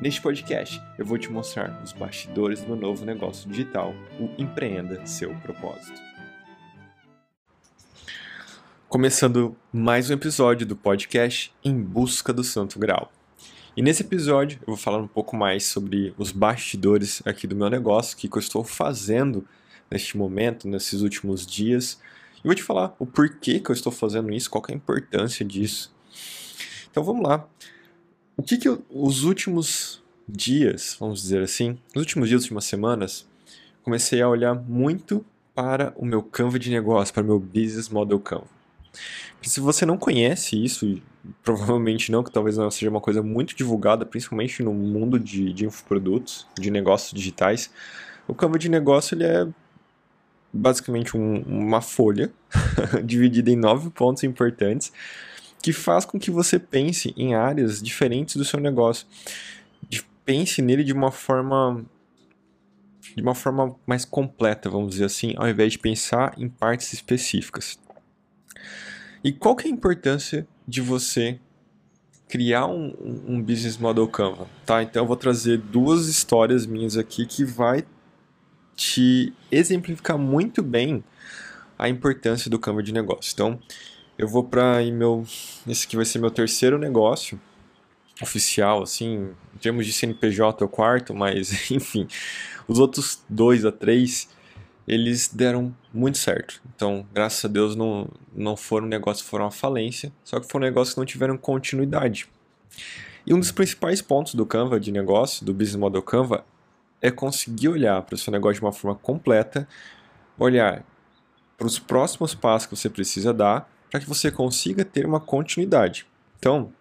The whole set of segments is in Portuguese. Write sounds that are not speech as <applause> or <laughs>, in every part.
Neste podcast, eu vou te mostrar os bastidores do novo negócio digital, o Empreenda Seu Propósito. Começando mais um episódio do podcast Em Busca do Santo Grau. E nesse episódio eu vou falar um pouco mais sobre os bastidores aqui do meu negócio, que eu estou fazendo neste momento, nesses últimos dias. E vou te falar o porquê que eu estou fazendo isso, qual é a importância disso. Então vamos lá. O que, que eu, os últimos dias, vamos dizer assim, nos últimos dias, últimas semanas, comecei a olhar muito para o meu Canva de negócio, para o meu Business Model Canva. Se você não conhece isso, provavelmente não, que talvez não seja uma coisa muito divulgada, principalmente no mundo de, de infoprodutos, de negócios digitais, o Canva de negócio ele é basicamente um, uma folha <laughs> dividida em nove pontos importantes que faz com que você pense em áreas diferentes do seu negócio. Pense nele de uma forma de uma forma mais completa, vamos dizer assim, ao invés de pensar em partes específicas. E qual que é a importância de você criar um, um business model Canva, tá? Então eu vou trazer duas histórias minhas aqui que vai te exemplificar muito bem a importância do Canva de negócio. Então, eu vou para meu esse que vai ser meu terceiro negócio oficial assim em termos de CNPJ é o quarto mas <laughs> enfim os outros dois a três eles deram muito certo. Então graças a Deus não não foram negócios foram uma falência só que foram negócios que não tiveram continuidade. E um dos principais pontos do Canva de negócio do Business Model Canva é conseguir olhar para o seu negócio de uma forma completa olhar para os próximos passos que você precisa dar para que você consiga ter uma continuidade. Então,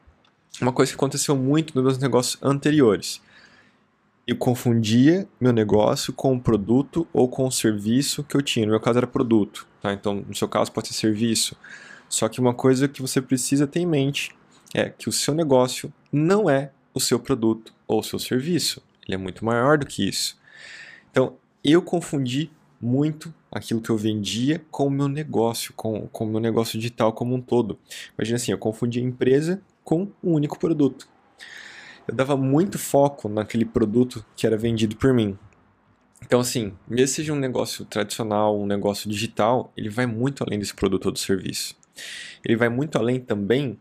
uma coisa que aconteceu muito nos meus negócios anteriores. Eu confundia meu negócio com o produto ou com o serviço que eu tinha. No meu caso era produto, tá? Então, no seu caso pode ser serviço. Só que uma coisa que você precisa ter em mente é que o seu negócio não é o seu produto ou o seu serviço. Ele é muito maior do que isso. Então, eu confundi muito aquilo que eu vendia com o meu negócio, com, com o meu negócio digital como um todo. Imagina assim, eu confundia empresa com um único produto. Eu dava muito foco naquele produto que era vendido por mim. Então, assim, mesmo seja um negócio tradicional, um negócio digital, ele vai muito além desse produto ou do serviço. Ele vai muito além também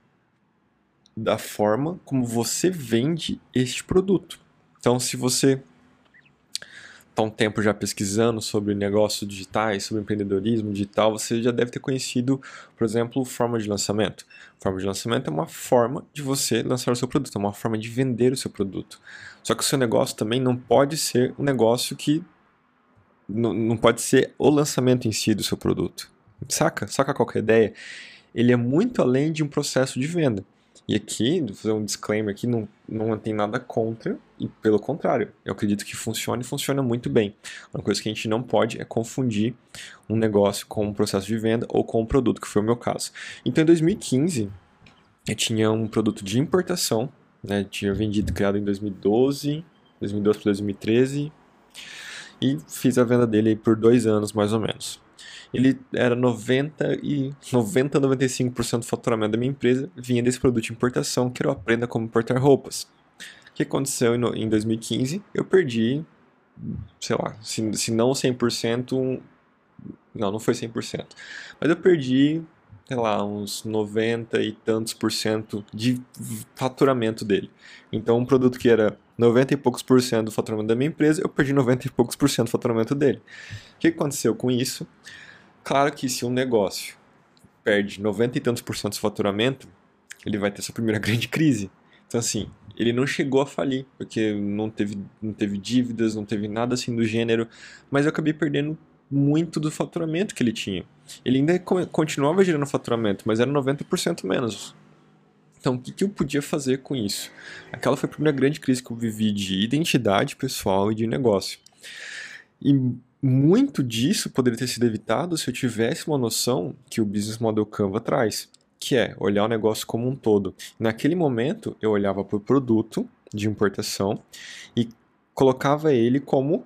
da forma como você vende este produto. Então, se você está um tempo já pesquisando sobre negócios digitais, sobre empreendedorismo digital, você já deve ter conhecido, por exemplo, forma de lançamento. Forma de lançamento é uma forma de você lançar o seu produto, é uma forma de vender o seu produto. Só que o seu negócio também não pode ser um negócio que não, pode ser o lançamento em si do seu produto. Saca? Saca qualquer ideia? Ele é muito além de um processo de venda. E aqui, vou fazer um disclaimer aqui, não, não tem nada contra, e pelo contrário, eu acredito que funciona e funciona muito bem. Uma coisa que a gente não pode é confundir um negócio com um processo de venda ou com um produto, que foi o meu caso. Então, em 2015, eu tinha um produto de importação, né, tinha vendido, criado em 2012, 2012 para 2013, e fiz a venda dele por dois anos, mais ou menos ele era 90 e 90 95% do faturamento da minha empresa vinha desse produto de importação, que era o Aprenda Como Importar Roupas. O que aconteceu em 2015? Eu perdi, sei lá, se, se não 100%, não, não foi 100%, mas eu perdi, sei lá, uns 90 e tantos por cento de faturamento dele. Então, um produto que era 90 e poucos por cento do faturamento da minha empresa, eu perdi 90 e poucos por cento do faturamento dele. O que aconteceu com isso? Claro que se um negócio perde 90 e tantos por cento do faturamento, ele vai ter sua primeira <laughs> grande crise. Então, assim, ele não chegou a falir, porque não teve, não teve dívidas, não teve nada assim do gênero, mas eu acabei perdendo muito do faturamento que ele tinha. Ele ainda continuava gerando faturamento, mas era 90% menos. Então, o que, que eu podia fazer com isso? Aquela foi a primeira grande crise que eu vivi de identidade pessoal e de negócio. E muito disso poderia ter sido evitado se eu tivesse uma noção que o Business Model Canva traz, que é olhar o negócio como um todo. Naquele momento, eu olhava para o produto de importação e colocava ele como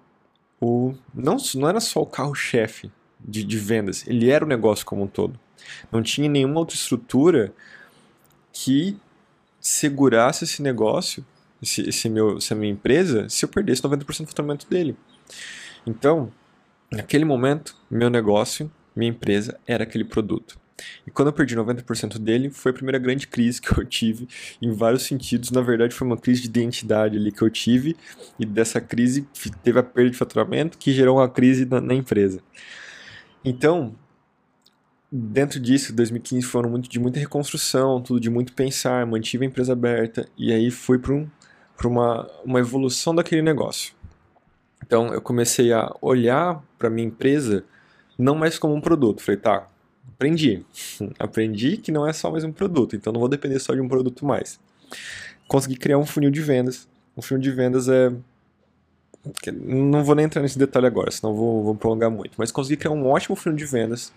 o. Não, não era só o carro-chefe de, de vendas, ele era o negócio como um todo. Não tinha nenhuma outra estrutura que segurasse esse negócio, esse, esse meu, essa minha empresa, se eu perdesse 90% do faturamento dele. Então, naquele momento, meu negócio, minha empresa era aquele produto. E quando eu perdi 90% dele, foi a primeira grande crise que eu tive em vários sentidos. Na verdade, foi uma crise de identidade ali que eu tive, e dessa crise teve a perda de faturamento que gerou uma crise na, na empresa. Então, dentro disso, 2015 foi um ano muito, de muita reconstrução, tudo de muito pensar, mantive a empresa aberta e aí fui para um, uma, uma evolução daquele negócio. Então eu comecei a olhar para minha empresa não mais como um produto. Falei, tá, aprendi. <laughs> aprendi que não é só mais um produto, então não vou depender só de um produto mais. Consegui criar um funil de vendas. Um funil de vendas é não vou nem entrar nesse detalhe agora, senão vou, vou prolongar muito. Mas consegui criar um ótimo funil de vendas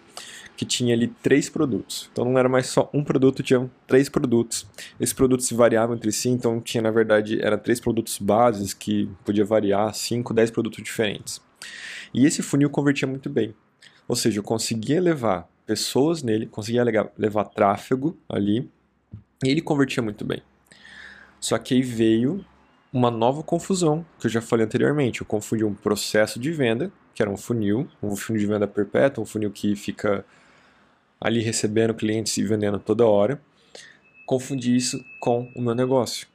que tinha ali três produtos. Então não era mais só um produto, tinham três produtos. Esses produtos se variavam entre si, então tinha na verdade era três produtos bases que podia variar, cinco, dez produtos diferentes. E esse funil convertia muito bem. Ou seja, eu conseguia levar pessoas nele, conseguia levar, levar tráfego ali, e ele convertia muito bem. Só que aí veio uma nova confusão, que eu já falei anteriormente. Eu confundi um processo de venda, que era um funil, um funil de venda perpétua, um funil que fica ali recebendo clientes e vendendo toda hora. Confundi isso com o meu negócio.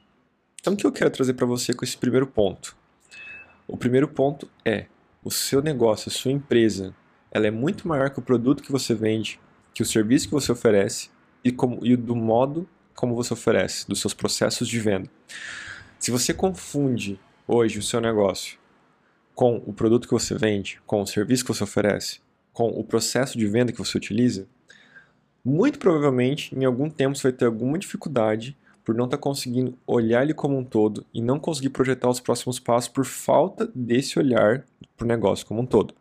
Então, o que eu quero trazer para você com esse primeiro ponto? O primeiro ponto é: o seu negócio, a sua empresa, ela é muito maior que o produto que você vende, que o serviço que você oferece e, como, e do modo como você oferece, dos seus processos de venda. Se você confunde hoje o seu negócio com o produto que você vende, com o serviço que você oferece, com o processo de venda que você utiliza, muito provavelmente em algum tempo você vai ter alguma dificuldade por não estar tá conseguindo olhar ele como um todo e não conseguir projetar os próximos passos por falta desse olhar para o negócio como um todo.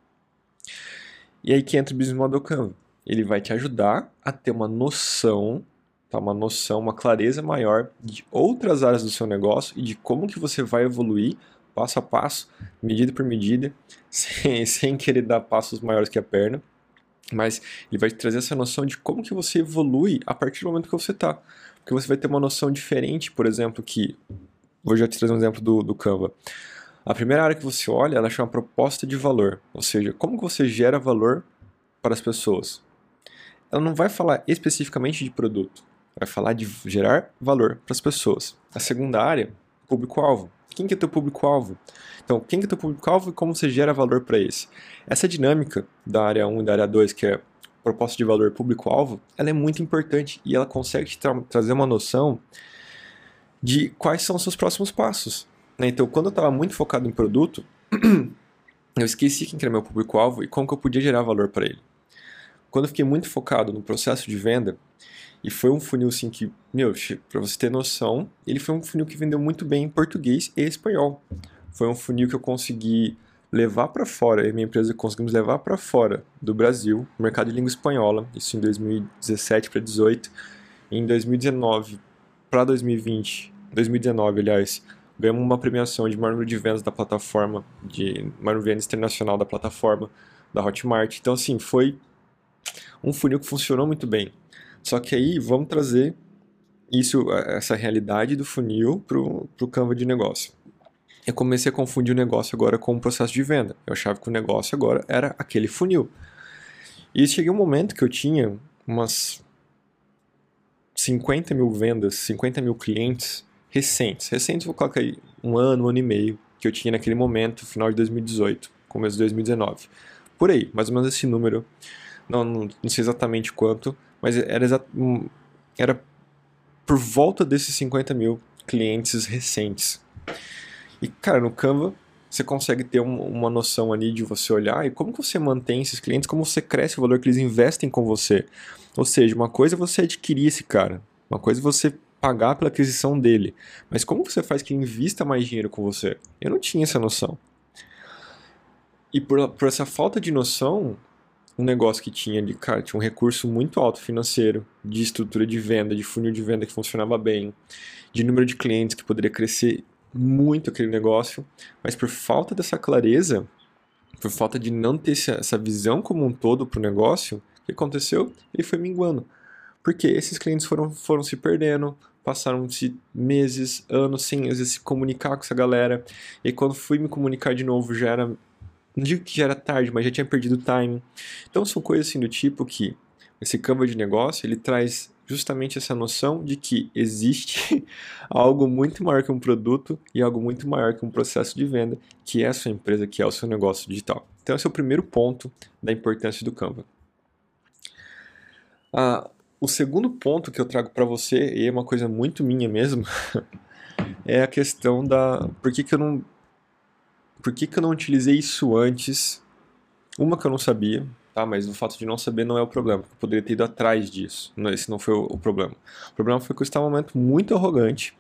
E aí que entra o Business Model Canva. Ele vai te ajudar a ter uma noção tá? uma noção, uma clareza maior de outras áreas do seu negócio e de como que você vai evoluir passo a passo, medida por medida, <laughs> sem, sem querer dar passos maiores que a perna, mas ele vai te trazer essa noção de como que você evolui a partir do momento que você está. Porque você vai ter uma noção diferente, por exemplo, que... Vou já te trazer um exemplo do, do Canva. A primeira área que você olha, ela chama proposta de valor, ou seja, como que você gera valor para as pessoas. Ela não vai falar especificamente de produto, vai falar de gerar valor para as pessoas. A segunda área, público-alvo. Quem que é teu público-alvo? Então, quem que é teu público-alvo e como você gera valor para esse? Essa dinâmica da área 1 e da área 2, que é proposta de valor público-alvo, ela é muito importante e ela consegue te tra trazer uma noção de quais são os seus próximos passos. Né? Então, quando eu estava muito focado em produto, <clears throat> eu esqueci quem era meu público-alvo e como que eu podia gerar valor para ele. Quando eu fiquei muito focado no processo de venda, e foi um funil assim que, meu, para você ter noção, ele foi um funil que vendeu muito bem em português e espanhol. Foi um funil que eu consegui levar para fora, e minha empresa conseguimos levar para fora do Brasil, mercado de língua espanhola, isso em 2017 para 2018. Em 2019 para 2020, 2019, aliás, ganhamos uma premiação de maior número de vendas da plataforma, de maior vendas internacional da plataforma da Hotmart. Então, assim, foi um funil que funcionou muito bem. Só que aí vamos trazer isso, essa realidade do funil para o Canva de negócio. Eu comecei a confundir o negócio agora com o processo de venda. Eu achava que o negócio agora era aquele funil. E cheguei um momento que eu tinha umas 50 mil vendas, 50 mil clientes recentes. Recentes, vou colocar aí um ano, um ano e meio, que eu tinha naquele momento, final de 2018, começo de 2019. Por aí, mais ou menos esse número. Não, não, sei exatamente quanto, mas era, era por volta desses 50 mil clientes recentes. E, cara, no Canva você consegue ter um, uma noção ali de você olhar e como que você mantém esses clientes, como você cresce o valor que eles investem com você. Ou seja, uma coisa é você adquirir esse cara, uma coisa é você pagar pela aquisição dele, mas como você faz que ele invista mais dinheiro com você? Eu não tinha essa noção. E por, por essa falta de noção, um negócio que tinha ali, cara, tinha um recurso muito alto financeiro, de estrutura de venda, de funil de venda que funcionava bem, de número de clientes que poderia crescer muito aquele negócio, mas por falta dessa clareza, por falta de não ter essa visão como um todo para o negócio, o que aconteceu? Ele foi minguando. Porque esses clientes foram, foram se perdendo, passaram-se meses, anos sem às vezes se comunicar com essa galera, e quando fui me comunicar de novo já era não digo que já era tarde, mas já tinha perdido o time. Então são coisas assim do tipo que esse Canva de negócio, ele traz justamente essa noção de que existe <laughs> algo muito maior que um produto e algo muito maior que um processo de venda, que é a sua empresa, que é o seu negócio digital. Então esse é o primeiro ponto da importância do Canva. Ah, o segundo ponto que eu trago para você, e é uma coisa muito minha mesmo, <laughs> é a questão da por que, que eu não por que, que eu não utilizei isso antes? Uma que eu não sabia, tá? Mas o fato de não saber não é o problema. Eu poderia ter ido atrás disso. Esse não foi o problema. O problema foi que eu estava num momento muito arrogante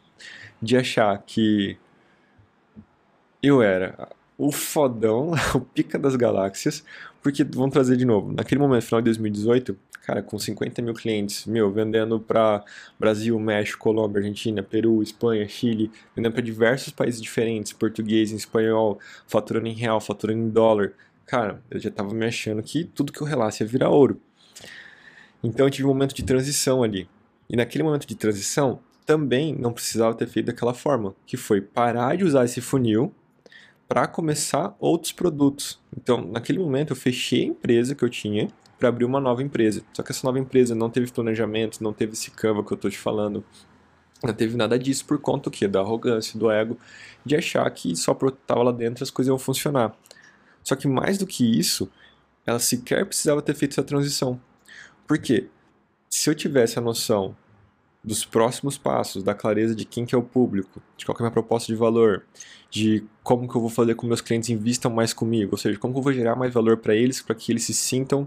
de achar que eu era o fodão, <laughs> o pica das galáxias, porque vamos trazer de novo. Naquele momento, final de 2018, cara, com 50 mil clientes, meu, vendendo para Brasil, México, Colômbia, Argentina, Peru, Espanha, Chile, vendendo para diversos países diferentes, português, espanhol, faturando em real, faturando em dólar. Cara, eu já tava me achando que tudo que eu relasse ia virar ouro. Então eu tive um momento de transição ali. E naquele momento de transição, também não precisava ter feito daquela forma, que foi parar de usar esse funil para começar outros produtos. Então, naquele momento eu fechei a empresa que eu tinha para abrir uma nova empresa. Só que essa nova empresa não teve planejamento, não teve esse Canva que eu estou te falando, não teve nada disso por conta que da arrogância, do ego, de achar que só por estar lá dentro as coisas iam funcionar. Só que mais do que isso, ela sequer precisava ter feito essa transição. Por quê? Se eu tivesse a noção dos próximos passos, da clareza de quem que é o público, de qual é a minha proposta de valor, de como que eu vou fazer com meus clientes invistam mais comigo, ou seja, como que eu vou gerar mais valor para eles, para que eles se sintam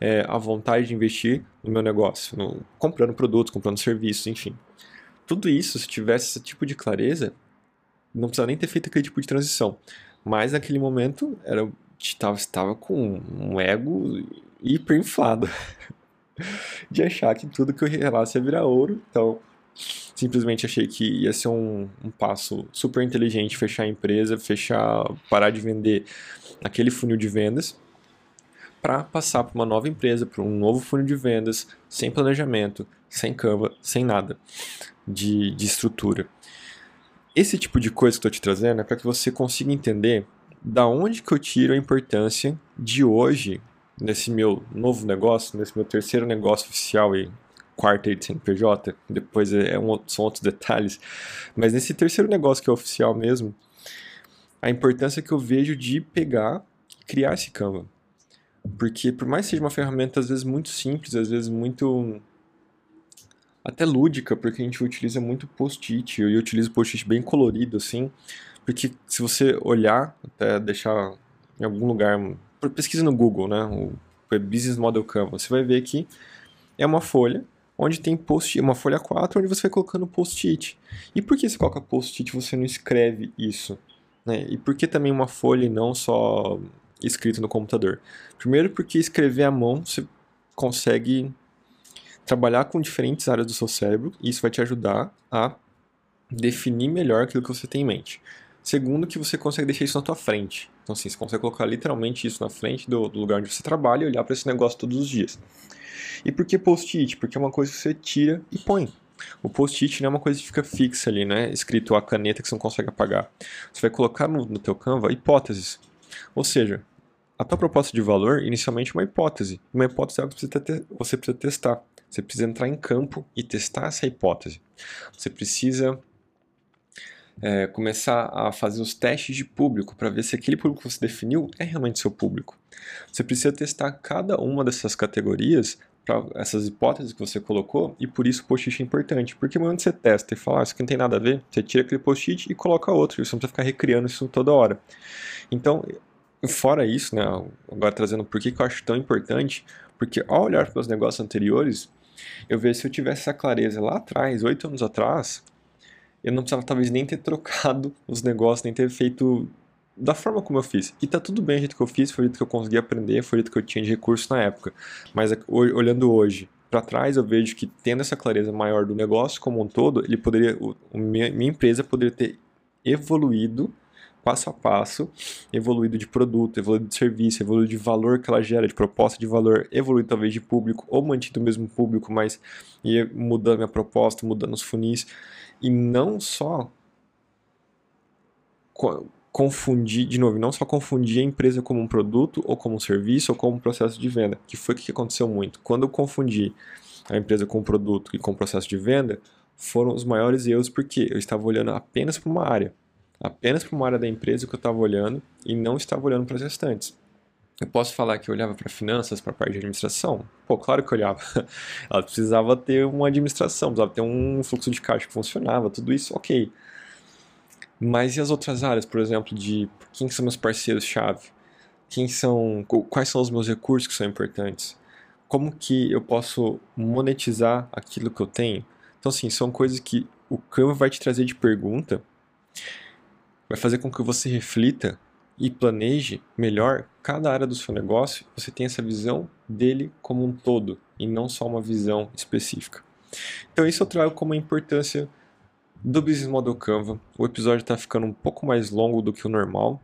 é, à vontade de investir no meu negócio, no, comprando produtos, comprando serviços, enfim. Tudo isso, se tivesse esse tipo de clareza, não precisava nem ter feito aquele tipo de transição. Mas naquele momento, era, estava, estava com um ego hiperinflado. <laughs> <laughs> de achar que tudo que eu relasse ia virar ouro. Então, simplesmente achei que ia ser um, um, passo super inteligente fechar a empresa, fechar, parar de vender aquele funil de vendas para passar para uma nova empresa, para um novo funil de vendas, sem planejamento, sem Canva, sem nada de, de estrutura. Esse tipo de coisa que estou te trazendo é para que você consiga entender da onde que eu tiro a importância de hoje nesse meu novo negócio, nesse meu terceiro negócio oficial e quarto aí de CNPJ, depois é, é um, são outros detalhes, mas nesse terceiro negócio que é oficial mesmo, a importância que eu vejo de pegar e criar esse Canva. Porque por mais que seja uma ferramenta às vezes muito simples, às vezes muito até lúdica, porque a gente utiliza muito post-it, eu utilizo post-it bem colorido assim, porque se você olhar, até deixar em algum lugar pesquisa no Google, né? O Business Model Canvas. Você vai ver que é uma folha onde tem post uma folha 4 onde você vai colocando post-it. E por que você coloca post-it e você não escreve isso? Né? E por que também uma folha e não só escrito no computador? Primeiro porque escrever à mão você consegue trabalhar com diferentes áreas do seu cérebro e isso vai te ajudar a definir melhor aquilo que você tem em mente. Segundo, que você consegue deixar isso na tua frente. Então, assim, você consegue colocar literalmente isso na frente do, do lugar onde você trabalha e olhar para esse negócio todos os dias. E por que post-it? Porque é uma coisa que você tira e põe. O post-it não é uma coisa que fica fixa ali, né? Escrito a caneta que você não consegue apagar. Você vai colocar no, no teu Canva hipóteses. Ou seja, a tua proposta de valor inicialmente é uma hipótese. Uma hipótese é algo que você precisa, você precisa testar. Você precisa entrar em campo e testar essa hipótese. Você precisa é, começar a fazer os testes de público para ver se aquele público que você definiu é realmente seu público. Você precisa testar cada uma dessas categorias para essas hipóteses que você colocou e por isso o post-it é importante. Porque no momento que você testa e fala, ah, isso aqui não tem nada a ver, você tira aquele post-it e coloca outro. E você não precisa ficar recriando isso toda hora. Então, fora isso, né, agora trazendo por que, que eu acho tão importante, porque ao olhar para os negócios anteriores, eu vejo se eu tivesse essa clareza lá atrás, oito anos atrás, eu não precisava talvez nem ter trocado <laughs> os negócios, nem ter feito da forma como eu fiz. E tá tudo bem o jeito que eu fiz, foi o jeito que eu consegui aprender, foi o jeito que eu tinha de recurso na época. Mas olhando hoje para trás, eu vejo que tendo essa clareza maior do negócio como um todo, ele poderia, o, minha, minha empresa poderia ter evoluído passo a passo, evoluído de produto, evoluído de serviço, evoluído de valor que ela gera, de proposta de valor, evoluído talvez de público, ou mantido o mesmo público, mas ia mudando minha proposta, mudando os funis, e não só confundir, de novo, não só confundir a empresa como um produto, ou como um serviço, ou como um processo de venda, que foi o que aconteceu muito. Quando eu confundi a empresa com um produto e com um processo de venda, foram os maiores erros porque eu estava olhando apenas para uma área, apenas para uma área da empresa que eu estava olhando e não estava olhando para as restantes. Eu posso falar que eu olhava para finanças, para a parte de administração? Pô, claro que eu olhava. <laughs> Ela precisava ter uma administração, precisava ter um fluxo de caixa que funcionava, tudo isso, ok. Mas e as outras áreas, por exemplo, de quem são meus parceiros-chave? Quem são, quais são os meus recursos que são importantes? Como que eu posso monetizar aquilo que eu tenho? Então, assim, são coisas que o Canva vai te trazer de pergunta, vai fazer com que você reflita e planeje melhor cada área do seu negócio, você tenha essa visão dele como um todo e não só uma visão específica. Então, isso eu trago como a importância do Business Model Canva. O episódio está ficando um pouco mais longo do que o normal,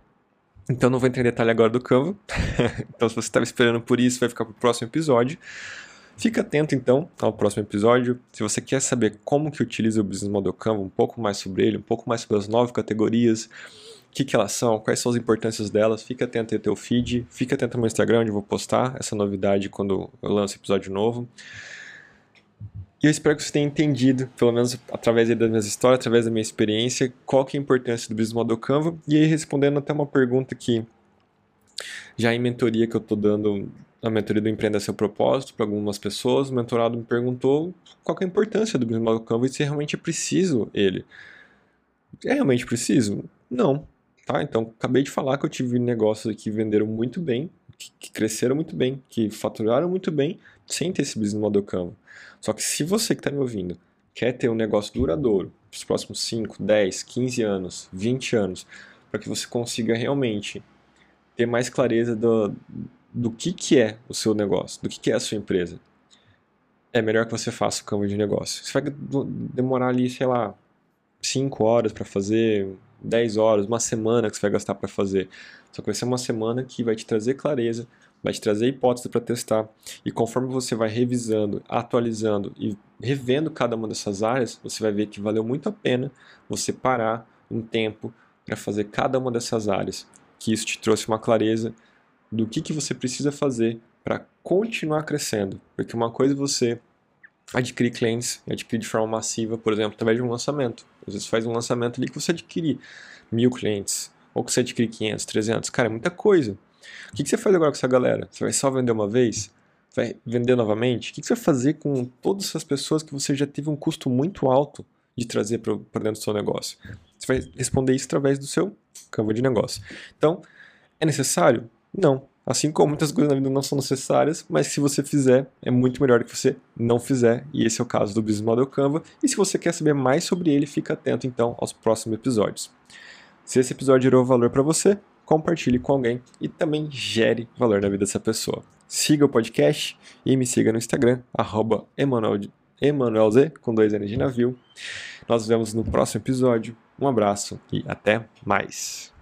então não vou entrar em detalhe agora do Canva. <laughs> então se você estava esperando por isso, vai ficar para o próximo episódio. Fica atento então ao próximo episódio. Se você quer saber como que utiliza o Business Model Canva, um pouco mais sobre ele, um pouco mais sobre as nove categorias, o que, que elas são, quais são as importâncias delas, fica atento ao teu feed, fica atento ao meu Instagram, onde eu vou postar essa novidade quando eu lanço episódio novo. E eu espero que você tenha entendido, pelo menos através das minhas histórias, através da minha experiência, qual que é a importância do Business Model Canva. E aí, respondendo até uma pergunta que já em mentoria que eu estou dando, a mentoria do Empreenda Seu Propósito, para algumas pessoas, o mentorado me perguntou qual é a importância do Business Model Canva e se realmente é preciso ele. É realmente preciso? Não. Tá? Então, acabei de falar que eu tive negócios que venderam muito bem, que, que cresceram muito bem, que faturaram muito bem, sem ter esse Business Model Canva. Só que se você que está me ouvindo quer ter um negócio duradouro os próximos 5, 10, 15 anos, 20 anos, para que você consiga realmente ter mais clareza do, do que, que é o seu negócio, do que, que é a sua empresa, é melhor que você faça o campo de negócio. Você vai demorar ali, sei lá, 5 horas para fazer, 10 horas, uma semana que você vai gastar para fazer. Só que vai ser uma semana que vai te trazer clareza, vai te trazer hipóteses para testar. E conforme você vai revisando, atualizando e revendo cada uma dessas áreas, você vai ver que valeu muito a pena você parar um tempo para fazer cada uma dessas áreas. Que isso te trouxe uma clareza do que, que você precisa fazer para continuar crescendo. Porque uma coisa é você adquirir clientes, adquirir de forma massiva, por exemplo, através de um lançamento. Às vezes faz um lançamento ali que você adquire mil clientes, ou que você adquire 500, 300. Cara, é muita coisa. O que, que você faz agora com essa galera? Você vai só vender uma vez? Vai vender novamente? O que, que você vai fazer com todas essas pessoas que você já teve um custo muito alto de trazer para dentro do seu negócio? Você vai responder isso através do seu campo de negócio. Então, é necessário? Não. Assim como muitas coisas na vida não são necessárias, mas se você fizer, é muito melhor que você não fizer, e esse é o caso do Business Model Canva. E se você quer saber mais sobre ele, fica atento então aos próximos episódios. Se esse episódio gerou valor para você, compartilhe com alguém e também gere valor na vida dessa pessoa. Siga o podcast e me siga no Instagram, arroba EmanuelZ, com dois N de navio. Nós nos vemos no próximo episódio. Um abraço e até mais.